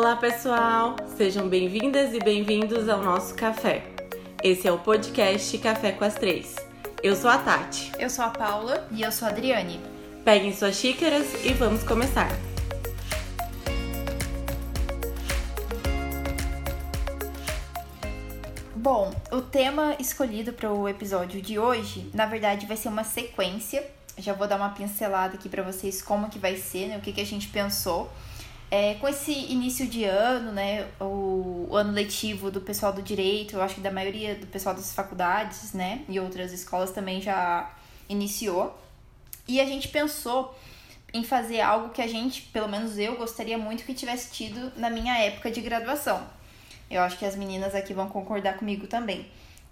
Olá, pessoal! Sejam bem-vindas e bem-vindos ao nosso café. Esse é o podcast Café com as Três. Eu sou a Tati. Eu sou a Paula. E eu sou a Adriane. Peguem suas xícaras e vamos começar. Bom, o tema escolhido para o episódio de hoje, na verdade, vai ser uma sequência. Já vou dar uma pincelada aqui para vocês como que vai ser, né? O que, que a gente pensou. É, com esse início de ano, né, o, o, ano letivo do pessoal do direito, eu acho que da maioria do pessoal das faculdades, né, e outras escolas também já iniciou. E a gente pensou em fazer algo que a gente, pelo menos eu, gostaria muito que tivesse tido na minha época de graduação. Eu acho que as meninas aqui vão concordar comigo também.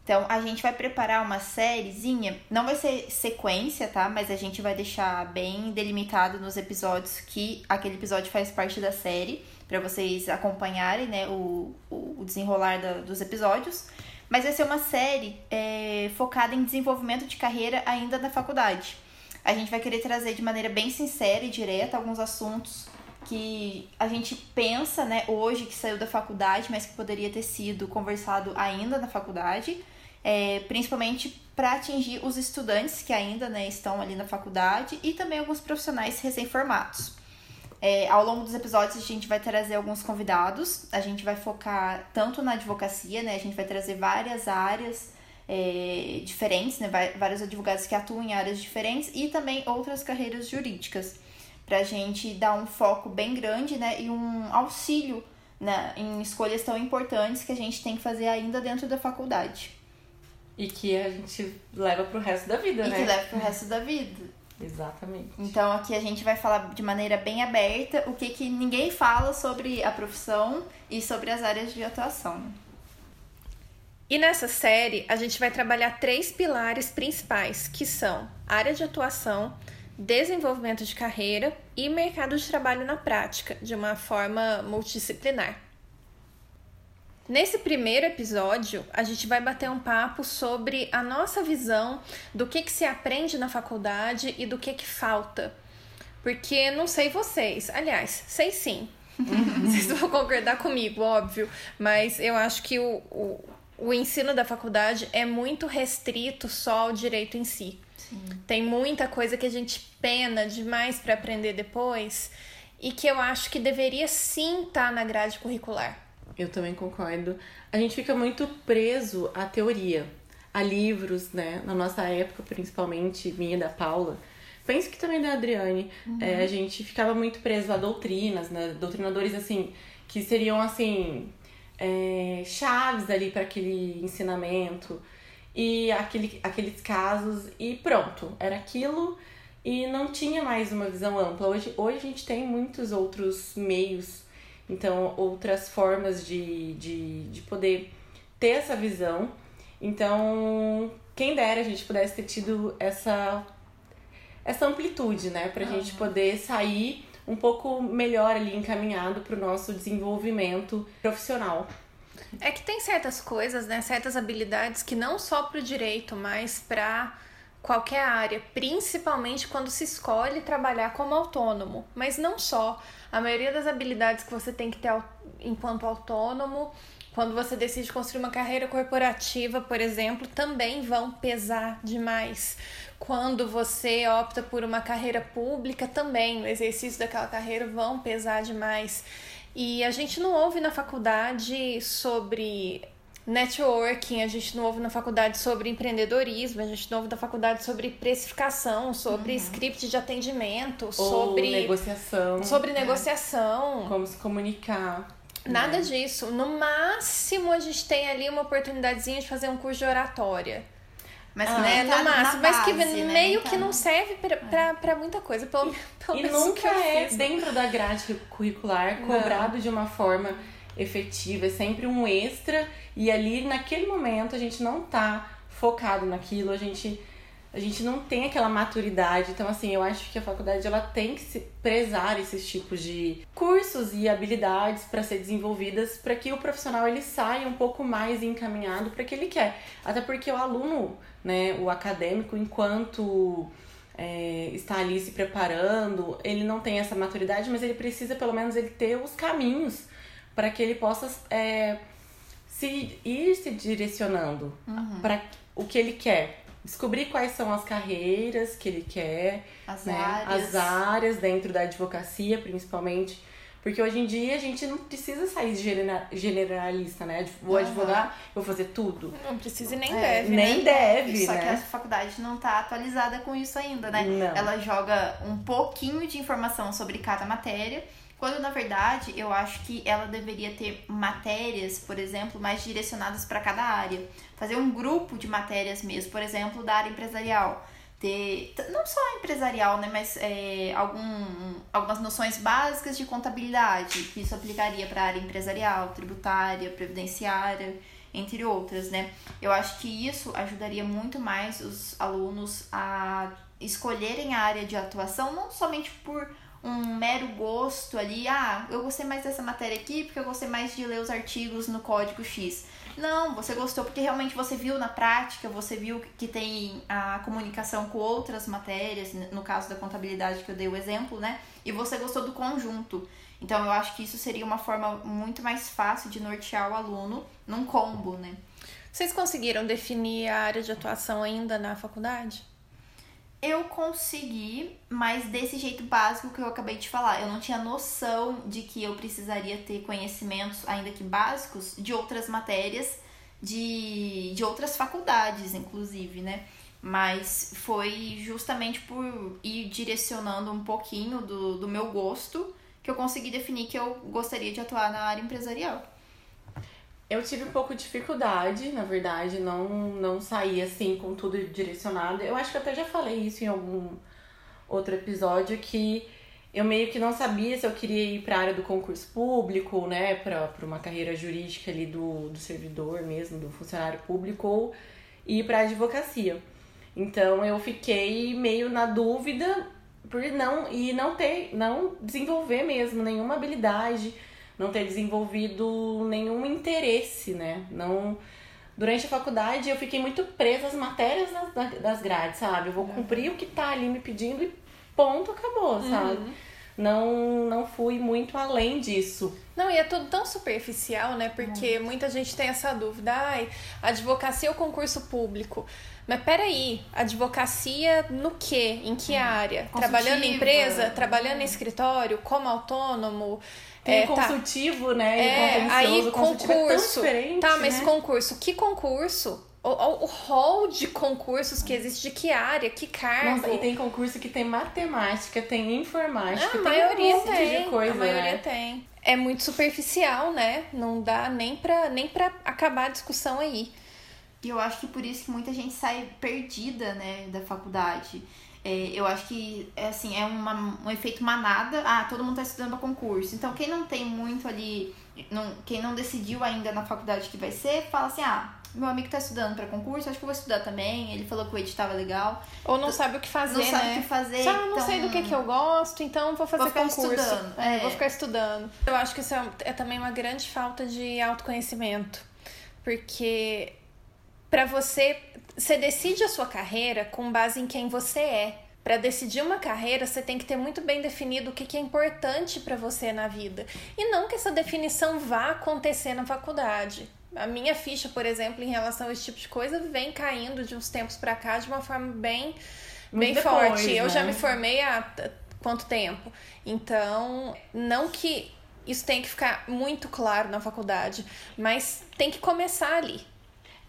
Então, a gente vai preparar uma sériezinha, não vai ser sequência, tá? Mas a gente vai deixar bem delimitado nos episódios que aquele episódio faz parte da série, para vocês acompanharem, né, o, o desenrolar da, dos episódios. Mas vai ser uma série é, focada em desenvolvimento de carreira ainda na faculdade. A gente vai querer trazer de maneira bem sincera e direta alguns assuntos que a gente pensa, né, hoje que saiu da faculdade, mas que poderia ter sido conversado ainda na faculdade é, principalmente para atingir os estudantes que ainda né, estão ali na faculdade e também alguns profissionais recém-formados. É, ao longo dos episódios, a gente vai trazer alguns convidados, a gente vai focar tanto na advocacia, né, a gente vai trazer várias áreas é, diferentes, né, vários advogados que atuam em áreas diferentes e também outras carreiras jurídicas, para a gente dar um foco bem grande né, e um auxílio né, em escolhas tão importantes que a gente tem que fazer ainda dentro da faculdade. E que a gente leva pro resto da vida, e né? E que leva pro resto da vida. Exatamente. Então aqui a gente vai falar de maneira bem aberta o que, que ninguém fala sobre a profissão e sobre as áreas de atuação. E nessa série a gente vai trabalhar três pilares principais, que são área de atuação, desenvolvimento de carreira e mercado de trabalho na prática, de uma forma multidisciplinar. Nesse primeiro episódio, a gente vai bater um papo sobre a nossa visão do que, que se aprende na faculdade e do que, que falta. Porque não sei vocês, aliás, sei sim. vocês vão concordar comigo, óbvio, mas eu acho que o, o, o ensino da faculdade é muito restrito só ao direito em si. Sim. Tem muita coisa que a gente pena demais para aprender depois e que eu acho que deveria sim estar tá na grade curricular. Eu também concordo. A gente fica muito preso à teoria, a livros, né? Na nossa época, principalmente, minha e da Paula. Penso que também da Adriane. Uhum. É, a gente ficava muito preso a doutrinas, né? Doutrinadores, assim, que seriam, assim, é, chaves ali para aquele ensinamento. E aquele, aqueles casos, e pronto, era aquilo e não tinha mais uma visão ampla. Hoje, hoje a gente tem muitos outros meios então outras formas de, de, de poder ter essa visão. Então, quem dera a gente pudesse ter tido essa, essa amplitude, né? Pra uhum. gente poder sair um pouco melhor ali encaminhado para o nosso desenvolvimento profissional. É que tem certas coisas, né? Certas habilidades que não só para o direito, mas para qualquer área, principalmente quando se escolhe trabalhar como autônomo, mas não só. A maioria das habilidades que você tem que ter enquanto autônomo, quando você decide construir uma carreira corporativa, por exemplo, também vão pesar demais. Quando você opta por uma carreira pública, também no exercício daquela carreira vão pesar demais. E a gente não ouve na faculdade sobre networking, a gente não ouve na faculdade sobre empreendedorismo, a gente não ouve na faculdade sobre precificação, sobre uhum. script de atendimento, Ou sobre negociação. Sobre né? negociação. Como se comunicar. Nada né? disso. No máximo a gente tem ali uma oportunidadezinha de fazer um curso de oratória. Mas ah, né, no máximo, mas que né? meio que não serve pra, pra, pra muita coisa, pelo, pelo e nunca é dentro da grade curricular, cobrado não. de uma forma efetiva, é sempre um extra e ali naquele momento a gente não tá focado naquilo, a gente a gente não tem aquela maturidade. Então assim, eu acho que a faculdade ela tem que se prezar esses tipos de cursos e habilidades para ser desenvolvidas para que o profissional ele saia um pouco mais encaminhado para que ele quer. Até porque o aluno, né, o acadêmico enquanto é, está ali se preparando, ele não tem essa maturidade, mas ele precisa pelo menos ele ter os caminhos para que ele possa é, se ir se direcionando Uhum. para o que ele quer. Descobrir quais são as carreiras que ele quer, As né? áreas. As áreas dentro da advocacia, principalmente. Porque hoje em dia a gente não precisa sair de genera- generalista, né? Vou Aham. advogar, vou fazer tudo. Não precisa e nem É, deve. nem né? deve, Só né? que a faculdade não tá atualizada com isso ainda, né? Não. Ela joga um pouquinho de informação sobre cada matéria, quando na verdade eu acho que ela deveria ter matérias, por exemplo, mais direcionadas para cada área. Fazer um grupo de matérias mesmo, por exemplo, da área empresarial. Ter, não só empresarial, né, mas é, algum, algumas noções básicas de contabilidade, que isso aplicaria para a área empresarial, tributária, previdenciária, entre outras, né? Eu acho que isso ajudaria muito mais os alunos a escolherem a área de atuação, não somente por um mero gosto ali, ah, eu gostei mais dessa matéria aqui porque eu gostei mais de ler os artigos no código X. Não, você gostou porque realmente você viu na prática, você viu que tem a comunicação com outras matérias, no caso da contabilidade que eu dei o exemplo, né? E você gostou do conjunto. Então eu acho que isso seria uma forma muito mais fácil de nortear o aluno num combo, né? Vocês conseguiram definir a área de atuação ainda na faculdade? Eu consegui, mas desse jeito básico que eu acabei de falar. Eu não tinha noção de que eu precisaria ter conhecimentos, ainda que básicos, de outras matérias, de, de outras faculdades, inclusive, né? Mas foi justamente por ir direcionando um pouquinho do, do meu gosto que eu consegui definir que eu gostaria de atuar na área empresarial. Eu tive um pouco de dificuldade, na verdade, não, não saí assim com tudo direcionado. Eu acho que eu até já falei isso em algum outro episódio, que eu meio que não sabia se eu queria ir para a área do concurso público, né, para uma carreira jurídica ali do, do servidor mesmo, do funcionário público, ou ir para advocacia. Então eu fiquei meio na dúvida por não e não ter, não desenvolver mesmo nenhuma habilidade não ter desenvolvido nenhum interesse, né? Não durante a faculdade eu fiquei muito presa às matérias das, das grades, sabe? Eu vou cumprir o que tá ali me pedindo e ponto, acabou, sabe? Não não fui muito além disso. Não, e é tudo tão superficial, né? Porque muita gente tem essa dúvida. Ai, advocacia ou concurso público? Mas peraí, advocacia no quê? Em que área? Trabalhando em empresa? Trabalhando em escritório? Como autônomo? Tem É, tá. consultivo, né? e É, aí é concurso. diferente, tá, mas né? concurso, que concurso? O, o, o hall de concursos que existe, de que área, que cargo? Nossa, e tem concurso que tem matemática, tem informática, Ah, a tem maioria um monte tem. de coisa, a maioria né? tem. É muito superficial, né? Não dá nem pra, nem pra acabar a discussão aí. E eu acho que por isso que muita gente sai perdida, né, da faculdade. É, eu acho que, é, assim, é uma, um efeito manada. Ah, todo mundo tá estudando pra concurso. Então, quem não tem muito ali, não, quem não decidiu ainda na faculdade que vai ser, fala assim, ah, meu amigo tá estudando pra concurso, acho que eu vou estudar também. Ele falou que o edital é legal. Ou não sabe o que fazer, não sabe né? o que fazer, Ah, não então- sei do que, que eu gosto, então vou fazer Vou concurso. estudando, É, é. Vou ficar estudando. Eu acho que isso é, é também uma grande falta de autoconhecimento. Porque pra você, você decide a sua carreira com base em quem você é. Pra decidir uma carreira, você tem que ter muito bem definido o que, que é importante pra você na vida. E não que essa definição vá acontecer na faculdade. A minha ficha, por exemplo, em relação a esse tipo de coisa, vem caindo de uns tempos pra cá de uma forma bem, bem depois, forte. Eu né? já me formei há quanto tempo? Então, não que isso tem que ficar muito claro na faculdade, mas tem que começar ali.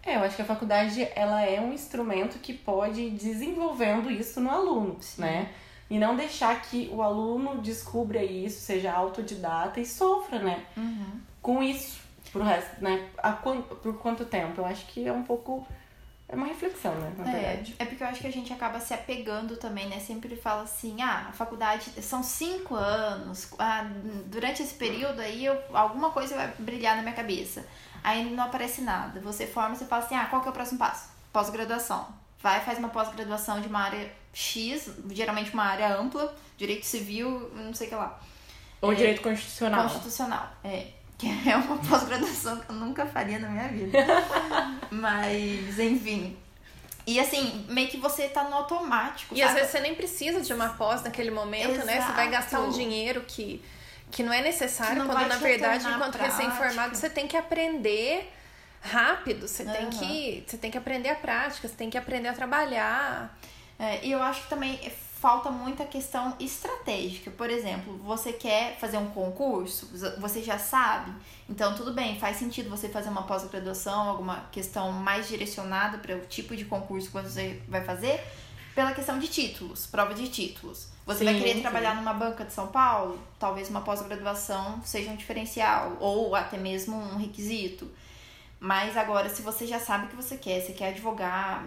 É, eu acho que a faculdade ela é um instrumento que pode ir desenvolvendo isso no aluno, né? E não deixar que o aluno descubra isso, seja autodidata e sofra, né? Com isso pro resto, né? A, por quanto tempo? Eu acho que é um pouco. É uma reflexão, né? Na É, verdade. é porque eu acho que a gente acaba se apegando também, né? Sempre fala assim, ah, a faculdade são cinco anos, ah, durante esse período aí eu, alguma coisa vai brilhar na minha cabeça. Aí não aparece nada. Você forma, você fala assim, ah, qual que é o próximo passo? Pós-graduação. Vai, faz uma pós-graduação de uma área X, geralmente uma área ampla, direito civil, não sei o que lá. Ou É, direito constitucional. Constitucional, é. Que é uma pós-graduação que eu nunca faria na minha vida. Mas, enfim. E assim, meio que você tá no automático. E às sabe? vezes você nem precisa de uma pós naquele momento, né? Você vai gastar um Exato. dinheiro que, que não é necessário, não quando na verdade, enquanto prática. recém-formado, você tem que aprender rápido, você tem Aham. que você tem que aprender a prática, você tem que aprender a trabalhar. É, e eu acho que também falta muita questão estratégica. Por exemplo, você quer fazer um concurso, você já sabe, então tudo bem, faz sentido você fazer uma pós-graduação, alguma questão mais direcionada para o tipo de concurso que você vai fazer, pela questão de títulos, prova de títulos. Você vai Sim, querer sim. trabalhar numa banca de São Paulo, talvez uma pós-graduação seja um diferencial, ou até mesmo um requisito. Mas agora, se você já sabe o que você quer, você quer advogar,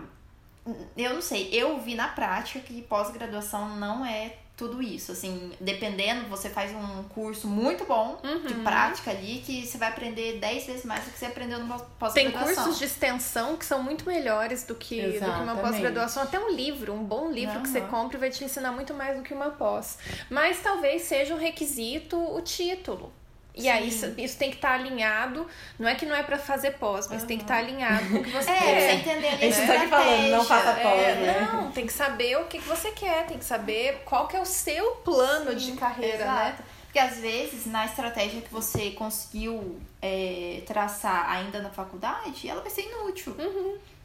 eu não sei, eu vi na prática que pós-graduação não é tudo isso. Assim, dependendo, você faz um curso muito bom de Uhum. prática ali que você vai aprender 10 vezes mais do que você aprendeu numa Tem pós-graduação. cursos de extensão que são muito melhores do que, do que uma pós-graduação. Até um livro, um bom livro que você Aham. compra vai te ensinar muito mais do que uma pós. Mas talvez seja um requisito o título. E aí isso, isso tem que estar alinhado. Não é que não é pra fazer pós, mas tem que estar alinhado com o que você É, quer. você entender a tá aqui falando, não faça pós, É, né? não, tem que saber o que, que você quer, tem que saber qual que é o seu plano de carreira, né? Exato. Porque às vezes, na estratégia que você conseguiu é, traçar ainda na faculdade, ela vai ser inútil.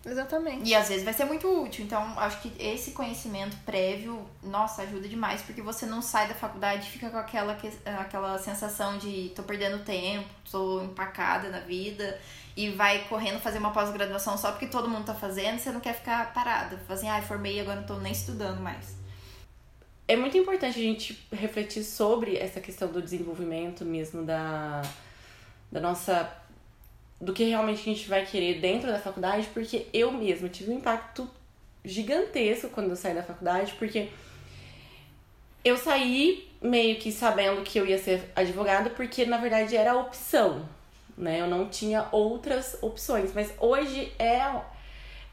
Exatamente. E às vezes vai ser muito útil. Então, acho que esse conhecimento prévio, nossa, ajuda demais, porque você não sai da faculdade e fica com aquela, que- aquela sensação de tô perdendo tempo, tô empacada na vida, e vai correndo fazer uma pós-graduação só porque todo mundo tá fazendo, você não quer ficar parada. Assim, ai, formei, agora não tô nem estudando mais. É muito importante a gente refletir sobre essa questão do desenvolvimento mesmo da, da nossa. Do que realmente a gente vai querer dentro da faculdade, porque eu mesma tive um impacto gigantesco quando eu saí da faculdade, porque eu saí meio que sabendo que eu ia ser advogada, porque na verdade era a opção, né? Eu não tinha outras opções, mas hoje é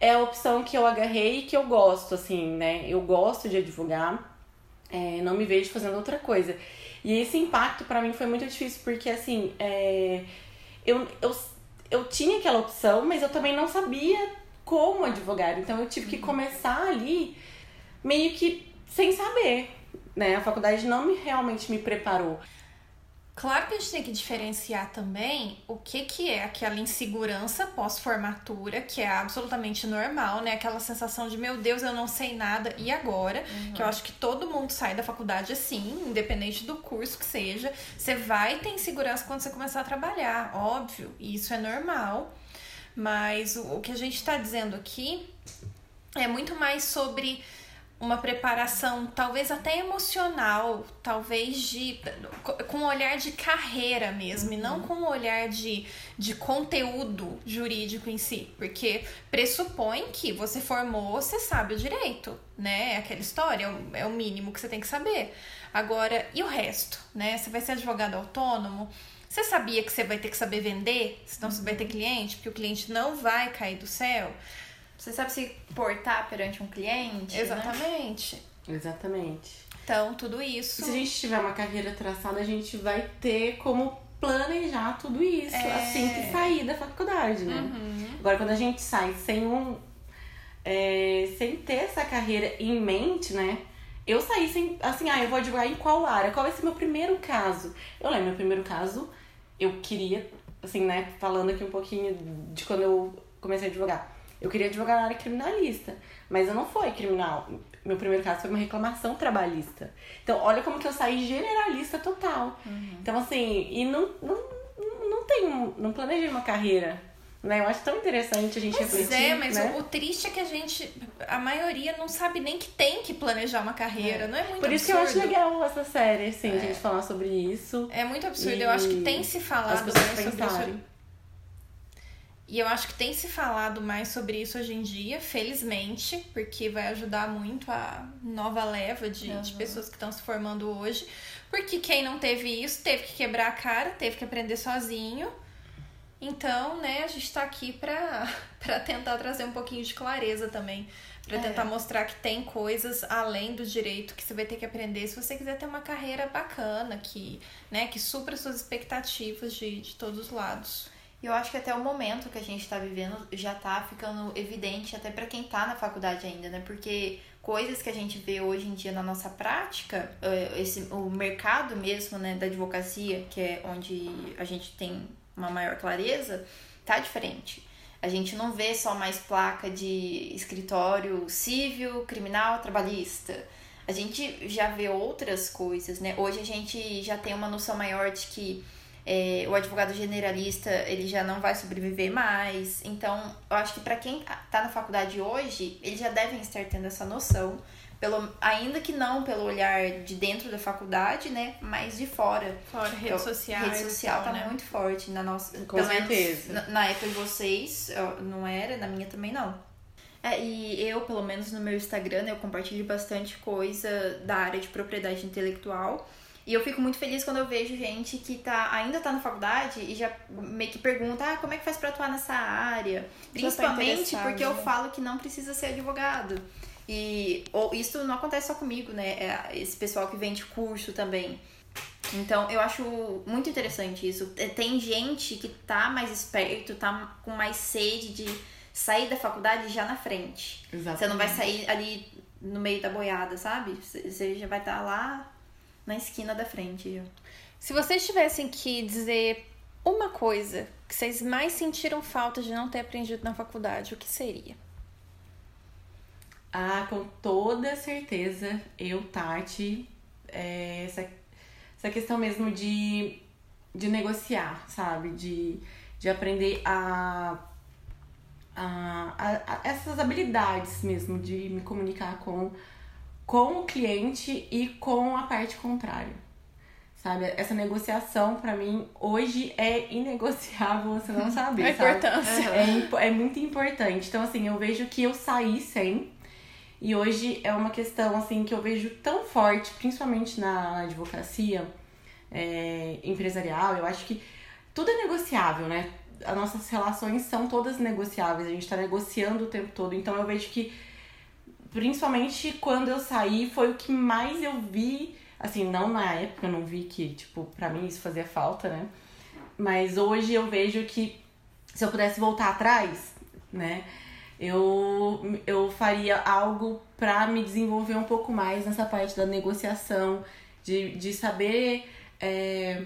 é a opção que eu agarrei e que eu gosto, assim, né? Eu gosto de advogar, é, não me vejo fazendo outra coisa. E esse impacto pra mim foi muito difícil, porque assim, é, eu, eu, eu tinha aquela opção, mas eu também não sabia como advogar. Então eu tive que começar ali meio que sem saber, né? A faculdade não me realmente me preparou. Claro que a gente tem que diferenciar também o que, que é aquela insegurança pós-formatura, que é absolutamente normal, né? Aquela sensação de, meu Deus, eu não sei nada, e agora? Que eu acho que todo mundo sai da faculdade assim, independente do curso que seja. Você vai ter insegurança quando você começar a trabalhar, óbvio, e isso é normal. Mas o, o que a gente está dizendo aqui é muito mais sobre uma preparação, talvez até emocional, talvez de com um olhar de carreira mesmo, e não com um olhar de, de conteúdo jurídico em si, porque pressupõe que você formou, você sabe o direito, né? É aquela história, é o- é o mínimo que você tem que saber. Agora, e o resto, né? Você vai ser advogado autônomo, você sabia que você vai ter que saber vender, senão você vai ter cliente, porque o cliente não vai cair do céu? Você sabe se portar perante um cliente? né? Exatamente. Exatamente. Então, tudo isso. Se a gente tiver uma carreira traçada, a gente vai ter como planejar tudo isso É. assim que sair da faculdade, né? Uhum. Agora, quando a gente sai sem um. é, sem ter essa carreira em mente, né? Eu saí sem. Assim, ah, eu vou advogar em qual área? Qual vai ser meu primeiro caso? Eu lembro, meu primeiro caso, eu queria, assim, né? Falando aqui um pouquinho de quando eu comecei a advogar. Eu queria advogar na área criminalista, mas eu não fui criminal. Meu primeiro caso foi uma reclamação trabalhista. Então, olha como que eu saí generalista total. Então, assim, e não, não, não tenho, não planejei uma carreira. Né? Eu acho tão interessante a gente Pois refletir. é, mas né? o, o triste é que a gente, a maioria não sabe nem que tem que planejar uma carreira, não é muito Por isso que eu acho absurdo. legal essa série, assim, a gente falar sobre isso. É muito absurdo, eu acho que tem se falado mais sobre isso. E eu acho que tem se falado mais sobre isso hoje em dia, felizmente, porque vai ajudar muito a nova leva de, de Uhum. pessoas que estão se formando hoje. Porque quem não teve isso teve que quebrar a cara, teve que aprender sozinho. Então, né, a gente tá aqui pra, pra tentar trazer um pouquinho de clareza também. Pra É. tentar mostrar que tem coisas além do direito que você vai ter que aprender se você quiser ter uma carreira bacana, que, né, que supra suas expectativas de, de todos os lados. E eu acho que até o momento que a gente tá vivendo já tá ficando evidente até pra quem tá na faculdade ainda, né? Porque coisas que a gente vê hoje em dia na nossa prática, eh, esse, o mercado mesmo né, da advocacia, que é onde a gente tem uma maior clareza, tá diferente. A gente não vê só mais placa de escritório civil, criminal, trabalhista. A gente já vê outras coisas, né? Hoje a gente já tem uma noção maior de que é, o advogado generalista ele já não vai sobreviver mais. Então, eu acho que para quem está na faculdade hoje, eles já devem estar tendo essa noção, pelo, ainda que não pelo olhar de dentro da faculdade, né, mas de fora. Fora, rede social. Rede social tá né? muito forte na nossa. Com certeza. Na, na época de vocês, não era, na minha também não. É, e eu, pelo menos no meu Instagram, eu compartilho bastante coisa da área de propriedade intelectual. E eu fico muito feliz quando eu vejo gente que tá, ainda tá na faculdade e já meio que pergunta, ah, como é que faz pra atuar nessa área? Tá Principalmente tá porque eu falo que não precisa ser advogado. E ou, isso não acontece só comigo, né? É esse pessoal que vende curso também. Então, eu acho muito interessante isso. É, tem gente que tá mais esperto, tá com mais sede de sair da faculdade já na frente. Exatamente. Você não vai sair ali no meio da boiada, sabe? Você já vai estar tá lá na esquina da frente. Se vocês tivessem que dizer uma coisa que vocês mais sentiram falta de não ter aprendido na faculdade, o que seria? Ah, com toda certeza, eu, Tati, é, essa, essa questão mesmo de, de negociar, sabe? De, de aprender a, a, a, a essas habilidades mesmo de me comunicar com com o cliente e com a parte contrária. Sabe? Essa negociação, para mim, hoje é inegociável, você não sabe. A importância. É, é muito importante. Então, assim, eu vejo que eu saí sem. E hoje é uma questão, assim, que eu vejo tão forte, principalmente na advocacia é, empresarial. Eu acho que tudo é negociável, né? As nossas relações são todas negociáveis. A gente tá negociando o tempo todo. Então, eu vejo que principalmente quando eu saí, foi o que mais eu vi. Assim, não na época, eu não vi que, tipo, pra mim isso fazia falta, né? Mas hoje eu vejo que se eu pudesse voltar atrás, né? Eu, eu faria algo para me desenvolver um pouco mais nessa parte da negociação, de, de saber é,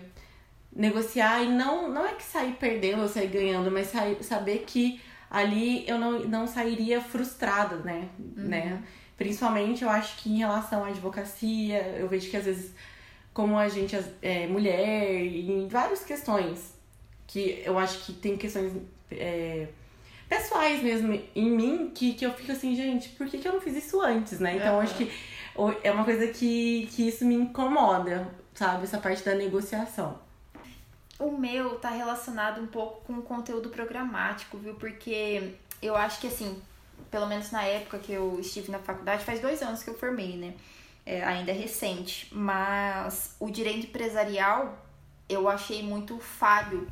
negociar e não, não é que sair perdendo ou sair ganhando, mas sair, saber que ali eu não, não sairia frustrada, né? Uhum. né? Principalmente eu acho que em relação à advocacia, eu vejo que às vezes, como a gente é mulher, em várias questões, que eu acho que tem questões é, pessoais mesmo em mim, que, que eu fico assim, gente, por que, que eu não fiz isso antes, né? Então uhum. acho que é uma coisa que, que isso me incomoda, sabe? Essa parte da negociação. O meu tá relacionado um pouco com o conteúdo programático, viu? Porque eu acho que assim, pelo menos na época que eu estive na faculdade, faz dois anos que eu formei, né? É, ainda é recente. Mas o direito empresarial eu achei muito falho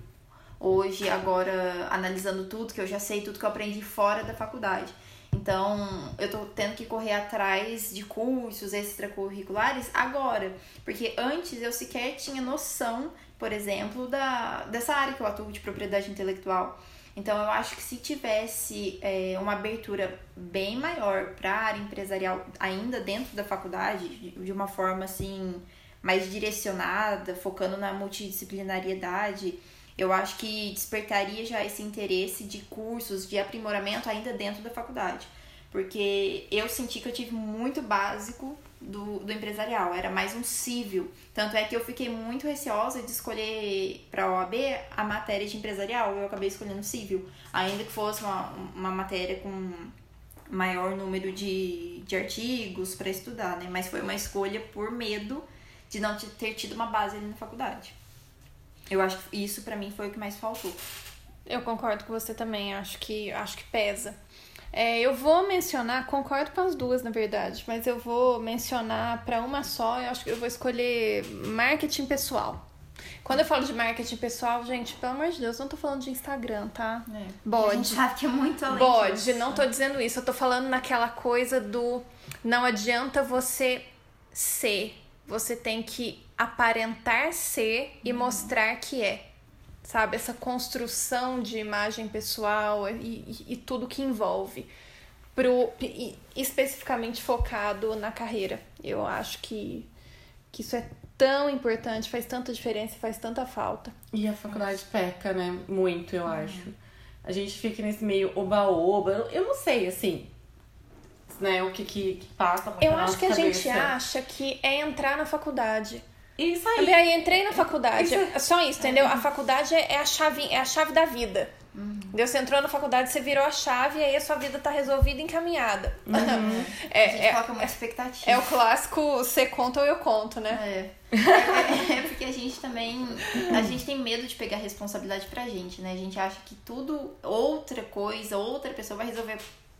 hoje, agora analisando tudo, que eu já sei tudo que eu aprendi fora da faculdade. Então, eu tô tendo que correr atrás de cursos extracurriculares agora, porque antes eu sequer tinha noção por exemplo, da, dessa área que eu atuo de propriedade intelectual. Então, eu acho que se tivesse é, uma abertura bem maior para a área empresarial, ainda dentro da faculdade, de uma forma assim mais direcionada, focando na multidisciplinariedade, eu acho que despertaria já esse interesse de cursos de aprimoramento ainda dentro da faculdade. Porque eu senti que eu tive muito básico do, do empresarial, era mais um civil. Tanto é que eu fiquei muito receosa de escolher para a OAB a matéria de empresarial, eu acabei escolhendo civil, ainda que fosse uma, uma matéria com maior número de, de artigos para estudar, né? Mas foi uma escolha por medo de não ter tido uma base ali na faculdade. Eu acho que isso para mim foi o que mais faltou. Eu concordo com você também, acho que acho que pesa. É, eu vou mencionar, concordo com as duas, na verdade, mas eu vou mencionar para uma só, eu acho que eu vou escolher marketing pessoal. Quando eu falo de marketing pessoal, gente, pelo amor de Deus, não tô falando de Instagram, tá? É, Bode. A gente sabe que é muito além Bode, disso. não tô dizendo isso. Eu tô falando naquela coisa do não adianta você ser. Você tem que aparentar ser e uhum. mostrar que é sabe? Essa construção de imagem pessoal e, e, e tudo que envolve. pro, especificamente focado na carreira. Eu acho que, que isso é tão importante, faz tanta diferença, faz tanta falta. E a faculdade peca, né? Muito, eu acho. A gente fica nesse meio oba-oba. Eu não sei, assim, né, o que, que, que passa muito Eu acho que a cabeça. gente acha que é entrar na faculdade. Isso aí. Sabe, aí entrei na faculdade. Isso- só isso, entendeu? A faculdade é a chave, é a chave da vida. Entendeu? Você entrou na faculdade, você virou a chave e aí a sua vida tá resolvida e encaminhada. a É, gente é, coloca muita expectativa. é o clássico você conta ou eu conto, né? É. É, é porque a gente também. A gente tem medo de pegar responsabilidade pra gente, né? A gente acha que tudo, outra coisa, outra pessoa vai resolver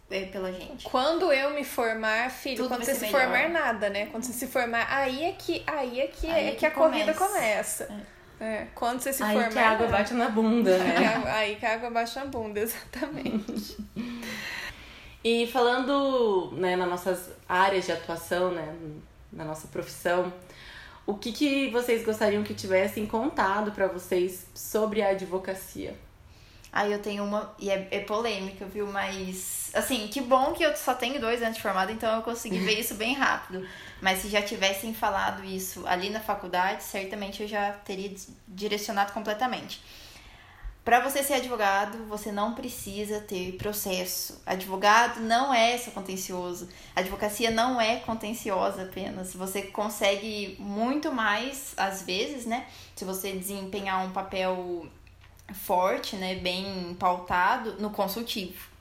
pela gente. Quando eu me formar, filho, Tudo quando você se melhor. formar nada, né? Quando você se formar, aí é que aí é que, Aí é é que, que a corrida começa. começa. É, quando você se Aí formar. que a água bate na bunda, Aí que né? a- Aí que a água baixa a bunda, exatamente. E falando né, nas nossas áreas de atuação, né, na nossa profissão, o que, que vocês gostariam que tivessem contado pra vocês sobre a advocacia? Aí eu tenho uma. E é, é polêmica, viu? Mas. Assim, que bom que eu só tenho dois anos de formada, então eu consegui ver isso bem rápido. Mas se já tivessem falado isso ali na faculdade, certamente eu já teria direcionado completamente. Para você ser advogado, você não precisa ter processo. Advogado não é só contencioso. Advocacia não é contenciosa apenas. Você consegue muito mais, às vezes, né? Se você desempenhar um papel forte, né, bem pautado no consultivo.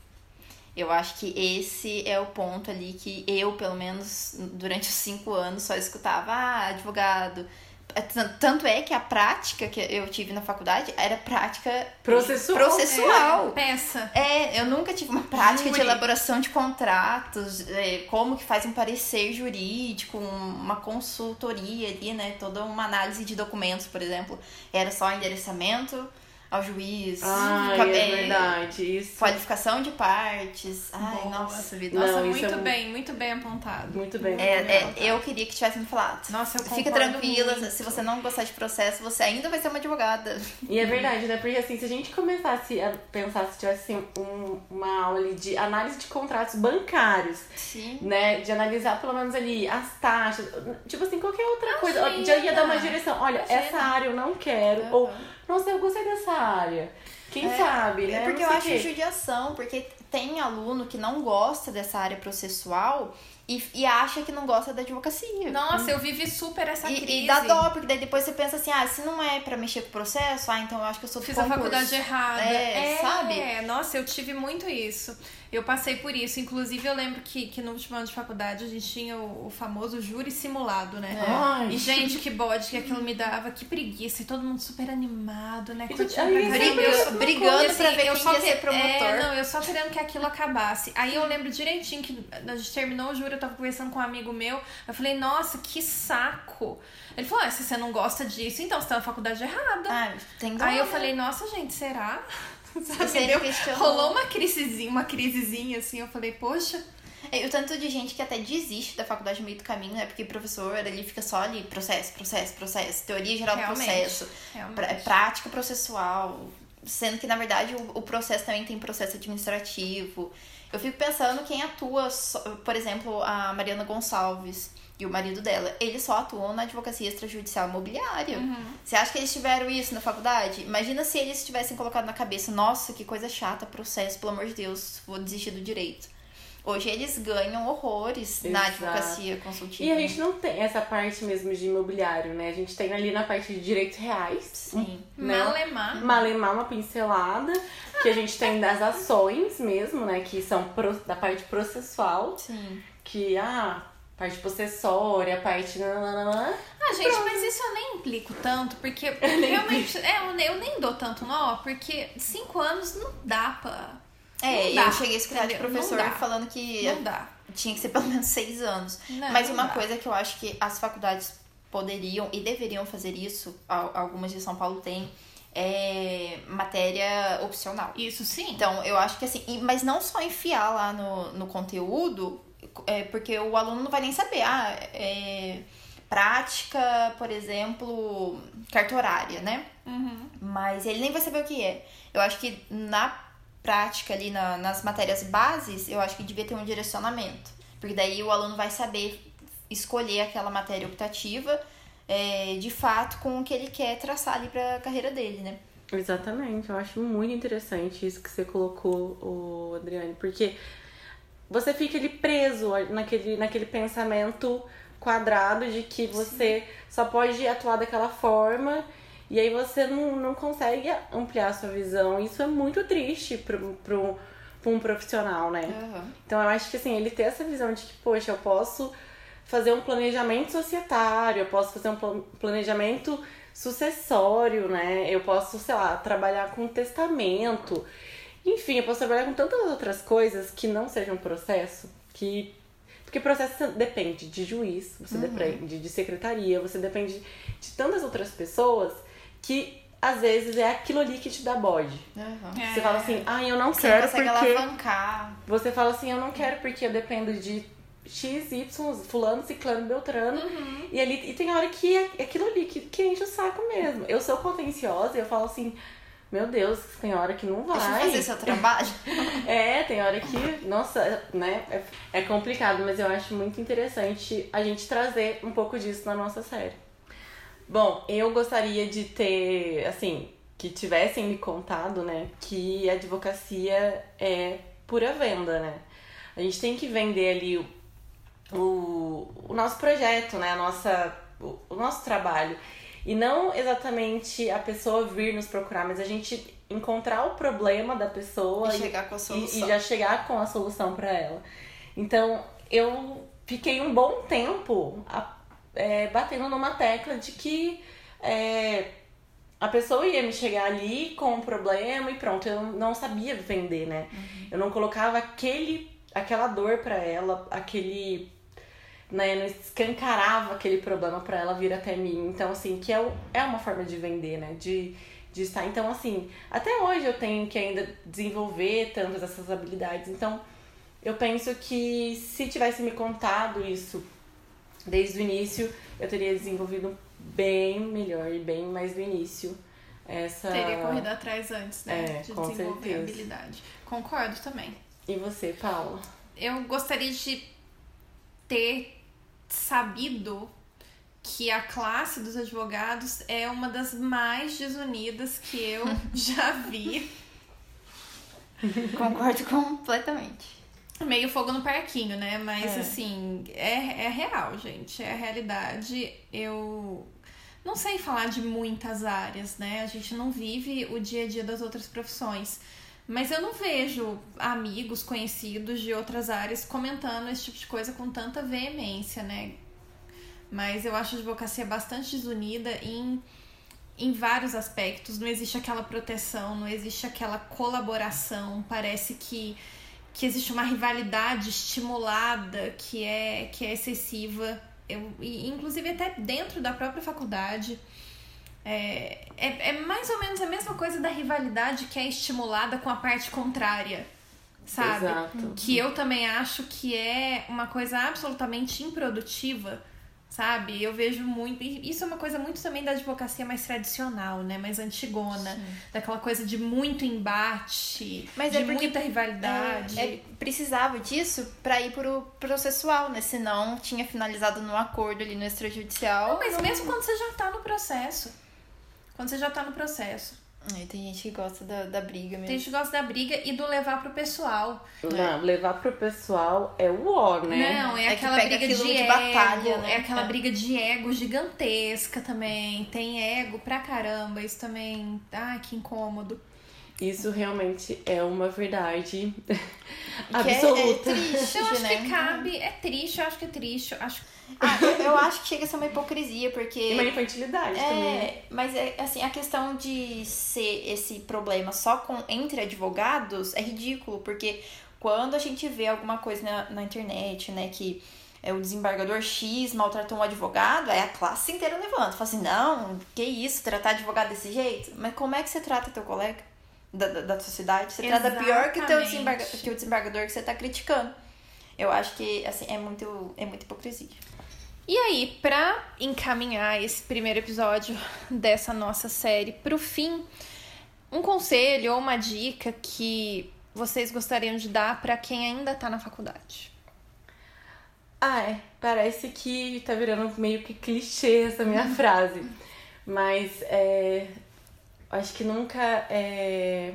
Eu acho que esse é o ponto ali que eu, pelo menos durante os cinco anos, só escutava, ah, advogado. É, tan- Tanto é que a prática que eu tive na faculdade era prática Processual. processual. Peça. É, eu nunca tive uma prática de Júri. elaboração de contratos, é, como que faz um parecer jurídico, um- uma consultoria ali, né? Toda uma análise de documentos, por exemplo. Era só endereçamento ao juiz, Ai, ca- é é, verdade. Isso. qualificação de partes. Ai, Boa. nossa vida. Nossa, Não, muito é bem, muito bem apontado. Muito bem. É, muito bem. é, eu queria que tivesse me falado. Nossa, eu Fica tranquila, muito. se você não gostar de processo, você ainda vai ser uma advogada. E é verdade, né? Porque assim, se a gente começasse a pensar se tivesse assim, um- uma aula ali de análise de contratos bancários, Sim. né? De analisar pelo menos ali as taxas, tipo assim, qualquer outra coisa. Imagina! Já ia dar uma direção. Olha, Imagina. essa área eu não quero. Ou, nossa, eu gostei dessa área. Quem É, sabe, né? Porque Não eu acho quê. judiação, porque tem aluno que não gosta dessa área processual e, e acha que não gosta da advocacia. Nossa, eu vivi super essa crise. E, e dá dó, porque daí depois você pensa assim, ah, se não é pra mexer com o processo, ah, então eu acho que eu sou do Fiz a concurso. faculdade errada. É, sabe? É, nossa, eu tive muito isso. Eu passei por isso. Inclusive, eu lembro que, que no último ano de faculdade a gente tinha o, o famoso júri simulado, né? Ai. E, gente, que bode que aquilo me dava, que preguiça. E todo mundo super animado, né? E aí, pra Briga-. Eu brigando assim, pra ver eu quem só ia ser promotor. É, não, eu só querendo que aquilo acabasse. Aí eu lembro direitinho que a gente terminou o júri, eu tava conversando com um amigo meu. Eu falei, nossa, que saco. Ele falou, ah, se você não gosta disso, então você tá na faculdade errada. Ah, tem dó, Aí eu né? falei, nossa, gente, será? Sabe, Você deu- questionou. rolou uma crisezinha, uma crisezinha assim, eu falei, poxa, E o tanto de gente que até desiste da faculdade no meio do caminho, né? Porque o professor, ele fica só ali, processo, processo, processo, teoria geral do processo, realmente. prática processual, sendo que, na verdade, o, o processo também tem processo administrativo. Eu fico pensando quem atua, por exemplo, a Mariana Gonçalves e o marido dela, eles só atuam na advocacia extrajudicial imobiliária. Você acha que eles tiveram isso na faculdade? Imagina se eles tivessem colocado na cabeça, nossa, que coisa chata, processo, pelo amor de Deus, vou desistir do direito. Hoje eles ganham horrores na Exato. advocacia consultiva. E a gente não tem essa parte mesmo de imobiliário, né? A gente tem ali na parte de direitos reais. Sim. Né? malemar. Malemar uma pincelada, que a gente tem das ações mesmo, né? Que são pro- da parte processual, Sim. que ah, parte possessória, parte. nananana. Ah, gente, mas isso eu nem implico tanto, porque realmente, é, eu, nem- eu nem dou tanto nó, porque cinco anos não dá pra. É, Não dá, eu cheguei a escutar de professor Não dá. falando que Não dá. tinha que ser pelo menos seis anos. Não, Mas não uma dá. coisa que eu acho que as faculdades poderiam e deveriam fazer isso, al- algumas de São Paulo têm, é matéria opcional. Isso sim. Então, eu acho que assim, mas não só enfiar lá no, no conteúdo, é, porque o aluno não vai nem saber. Ah, é, prática, por exemplo, cartorária, né? Uhum. Mas ele nem vai saber o que é. Eu acho que na prática ali na, nas matérias bases, eu acho que devia ter um direcionamento. Porque daí o aluno vai saber escolher aquela matéria optativa é, de fato com o que ele quer traçar ali para a carreira dele, né? Exatamente, eu acho muito interessante isso que você colocou, o Adriane, porque você fica ali preso naquele, naquele pensamento quadrado de que você Sim. só pode atuar daquela forma e aí você não, não consegue ampliar a sua visão. Isso é muito triste para pro, pro um profissional, né? Uhum. Então eu acho que assim, ele ter essa visão de que, poxa, eu posso fazer um planejamento societário, eu posso fazer um planejamento sucessório, né? Eu posso, sei lá, trabalhar com testamento. Enfim, eu posso trabalhar com tantas outras coisas que não sejam processo, que porque processo depende de juiz, você uhum. depende de secretaria, você depende de tantas outras pessoas que às vezes é aquilo ali que te dá bode. Uhum. Você é. fala assim, ah, eu não você quero porque... Alavancar. Você fala assim, eu não quero porque eu dependo de X, Y, fulano, ciclano, beltrano. Uhum. E, ali, e tem hora que é aquilo ali que, que enche o saco mesmo. Eu sou contenciosa e eu falo assim, meu Deus, tem hora que não vai. Deixa eu fazer seu trabalho. é, tem hora que, nossa, né, é, é complicado, mas eu acho muito interessante a gente trazer um pouco disso na nossa série. Bom, eu gostaria de ter, assim, que tivessem me contado, né, que a advocacia é pura venda, né? A gente tem que vender ali o o, o nosso projeto, né? A nossa, o, o nosso trabalho. E não exatamente a pessoa vir nos procurar, mas a gente encontrar o problema da pessoa e, chegar com a solução. E, e já chegar com a solução para ela. Então, eu fiquei um bom tempo a, é, batendo numa tecla de que é, a pessoa ia me chegar ali com um problema e pronto, eu não sabia vender, né? Uhum. Eu não colocava aquele, aquela dor para ela, aquele né, não escancarava aquele problema para ela vir até mim. Então, assim, que é, é uma forma de vender, né? De, de estar. Então, assim, até hoje eu tenho que ainda desenvolver tantas essas habilidades. Então, eu penso que se tivesse me contado isso desde o início, eu teria desenvolvido bem melhor e bem mais do início. Essa... Teria corrido atrás antes, né? É, de desenvolver certeza. habilidade. Concordo também. E você, Paula? Eu gostaria de ter sabido que a classe dos advogados é uma das mais desunidas que eu já vi. Concordo completamente. Meio fogo no parquinho, né? Mas é. assim, é, é real, gente. É a realidade. Eu não sei falar de muitas áreas, né? A gente não vive o dia a dia das outras profissões. Mas eu não vejo amigos, conhecidos de outras áreas comentando esse tipo de coisa com tanta veemência, né? Mas eu acho a advocacia bastante desunida em, em vários aspectos. Não existe aquela proteção, não existe aquela colaboração. Parece que, que existe uma rivalidade estimulada que é, que é excessiva. Eu, e, inclusive até dentro da própria faculdade. É, é, é mais ou menos a mesma coisa da rivalidade que é estimulada com a parte contrária sabe? Exato. Que eu também acho que é uma coisa absolutamente improdutiva, sabe? Eu vejo muito. Isso é uma coisa muito também da advocacia mais tradicional, né? Mais antigona. Sim. Daquela coisa de muito embate, Mas de é muita rivalidade. É, é, precisava disso para ir pro processual, né? Senão tinha finalizado no acordo ali no extrajudicial. Não, mas mesmo quando você já tá no processo. Quando você já tá no processo. Aí tem gente que gosta da, da briga mesmo. Tem gente que gosta da briga e do levar pro pessoal. Não, é. levar pro pessoal é o ó, né? Não, é, é aquela briga de, de ego, batalha, né? É aquela é. briga de ego gigantesca também. Tem ego pra caramba, isso também. Ai, que incômodo. Isso realmente é uma verdade absoluta. É, é triste, eu acho né? que cabe, é triste, eu acho que é triste, eu acho ah, eu, eu, acho que chega a ser uma hipocrisia, porque. E uma infantilidade é, também. Mas é assim, a questão de ser esse problema só com entre advogados é ridículo, porque quando a gente vê alguma coisa na, na internet, né, que é, o desembargador X maltratou um advogado, aí a classe inteira levanta. Fala assim, não, que isso, tratar advogado desse jeito? Mas como é que você trata teu colega da, da, da sociedade? Você Exatamente. trata pior que, teu desembarga, que o desembargador que você tá criticando. Eu acho que, assim, é muito, é muita hipocrisia. E aí, para encaminhar esse primeiro episódio dessa nossa série pro fim, um conselho ou uma dica que vocês gostariam de dar para quem ainda está na faculdade? Ah, é. Parece que tá virando meio que clichê essa minha frase. Mas é, acho que nunca é,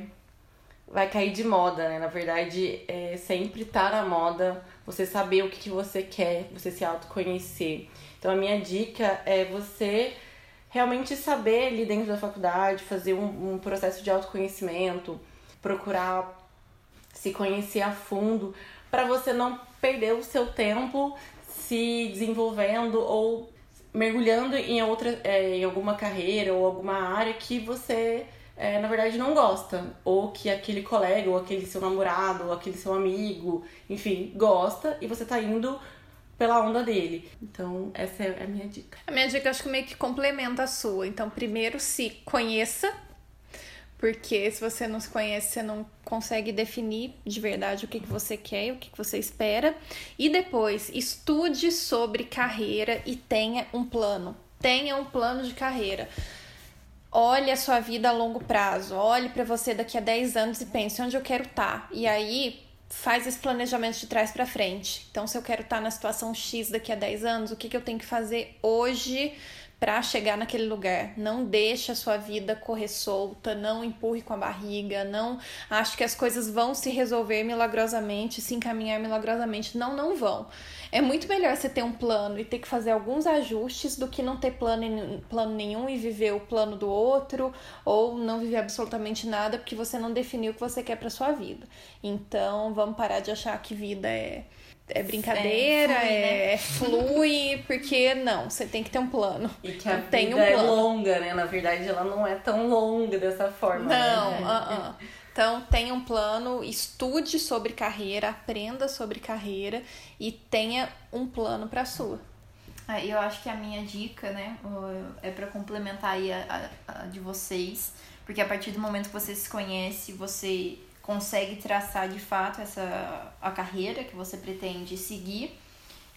vai cair de moda, né? Na verdade, é, sempre tá na moda você saber o que, que você quer, você se autoconhecer. Então, a minha dica é você realmente saber ali dentro da faculdade, fazer um, um processo de autoconhecimento, procurar se conhecer a fundo, para você não perder o seu tempo se desenvolvendo ou mergulhando em outra é, em alguma carreira ou alguma área que você é, na verdade não gosta. Ou que aquele colega ou aquele seu namorado ou aquele seu amigo enfim gosta e você tá indo pela onda dele. Então essa é a minha dica. A minha dica acho que meio que complementa a sua. Então primeiro se conheça porque se você não se conhece, você não consegue definir de verdade o que, que você quer e o que, que você espera. E depois, estude sobre carreira e tenha um plano. Tenha um plano de carreira. Olhe a sua vida a longo prazo. Olhe para você daqui a 10 anos e pense onde eu quero estar. Tá. E aí, faz esse planejamento de trás para frente. Então, se eu quero estar tá na situação X daqui a 10 anos, o que, que eu tenho que fazer hoje para chegar naquele lugar. Não deixe a sua vida correr solta, não empurre com a barriga, não acho que as coisas vão se resolver milagrosamente, se encaminhar milagrosamente. Não, não vão. É muito melhor você ter um plano e ter que fazer alguns ajustes do que não ter plano, plano nenhum e viver o plano do outro ou não viver absolutamente nada porque você não definiu o que você quer para sua vida. Então, vamos parar de achar que vida é é brincadeira, é, flui, né? é flui, porque não, você tem que ter um plano. E que a vida tem um é longa, né? Na verdade, ela não é tão longa dessa forma. Não, né? uh -uh. Então, tenha um plano, estude sobre carreira, aprenda sobre carreira e tenha um plano para sua. Ah, eu acho que a minha dica, né, é para complementar aí a, a, a de vocês, porque a partir do momento que você se conhece, você consegue traçar de fato essa a carreira que você pretende seguir.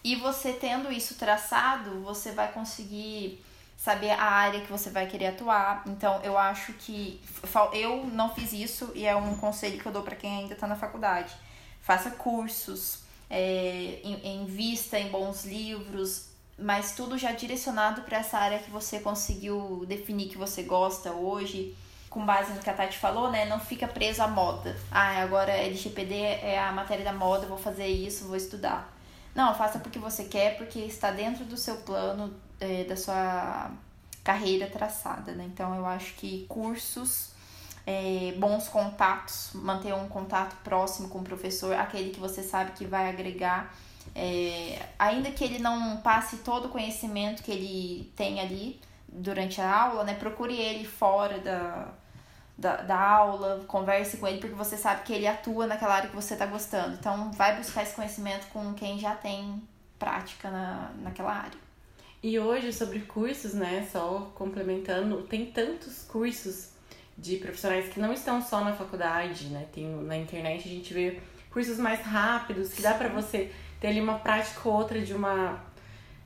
E você tendo isso traçado, você vai conseguir saber a área que você vai querer atuar. Então, eu acho que eu não fiz isso e é um conselho que eu dou para quem ainda está na faculdade. Faça cursos, é, invista em bons livros, mas tudo já direcionado para essa área que você conseguiu definir que você gosta hoje com base no que a Tati falou, né? Não fica preso à moda. Ah, agora LGPD é a matéria da moda, vou fazer isso, vou estudar. Não, faça porque você quer, porque está dentro do seu plano, é, da sua carreira traçada, né? Então eu acho que cursos, é, bons contatos, manter um contato próximo com o professor, aquele que você sabe que vai agregar. É, ainda que ele não passe todo o conhecimento que ele tem ali durante a aula, né? Procure ele fora da, da, da aula, converse com ele, porque você sabe que ele atua naquela área que você está gostando. Então, vai buscar esse conhecimento com quem já tem prática na, naquela área. E hoje, sobre cursos, né, só complementando, tem tantos cursos de profissionais que não estão só na faculdade, né, tem na internet a gente vê cursos mais rápidos, que dá para você ter ali uma prática ou outra de uma,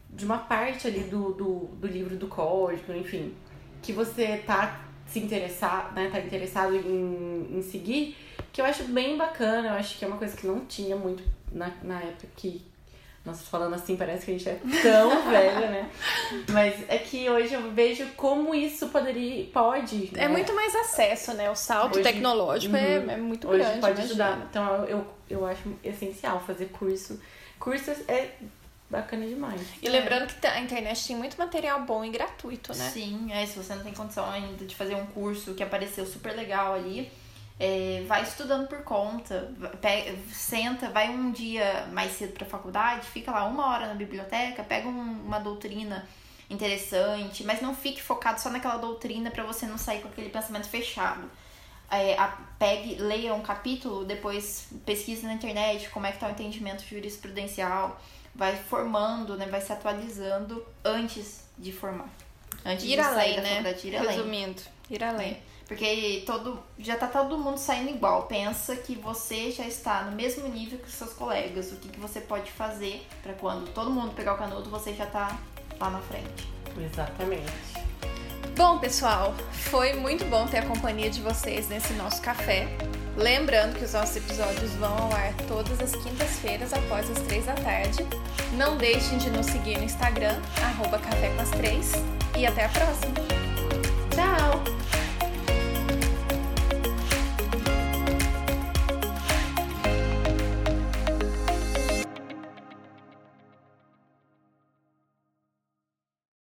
de uma parte ali do, do, do livro do código, enfim, que você tá se interessar, né, tá interessado em, em seguir, que eu acho bem bacana, eu acho que é uma coisa que não tinha muito na, na época que. Nossa, falando assim, parece que a gente é tão velha, né? Mas é que hoje eu vejo como isso poderia, pode. É né? muito mais acesso, né? O salto hoje, tecnológico é, uhum, é, é, muito hoje grande. pode ajudar. Então eu, eu acho essencial fazer curso. Cursos é bacana demais. E é. lembrando que a internet tem muito material bom e gratuito, né? Sim, é, se você não tem condição ainda de fazer um curso que apareceu super legal ali, é, vai estudando por conta, pega, senta, vai um dia mais cedo para a faculdade, fica lá uma hora na biblioteca, pega um, uma doutrina interessante, mas não fique focado só naquela doutrina para você não sair com aquele pensamento fechado. É, a, pegue, leia um capítulo, depois pesquise na internet como é que está o entendimento jurisprudencial vai formando, né, vai se atualizando antes de formar. Antes ir de além, sair né? Ir além. Resumindo, ir além. É. Porque todo, já tá todo mundo saindo igual. Pensa que você já está no mesmo nível que os seus colegas. O que, que você pode fazer para quando todo mundo pegar o canudo, você já tá lá na frente. Exatamente. Bom, pessoal, foi muito bom ter a companhia de vocês nesse nosso café. Lembrando que os nossos episódios vão ao ar todas as quintas-feiras após as três da tarde. Não deixem de nos seguir no Instagram, arroba café com as. E até a próxima. Tchau!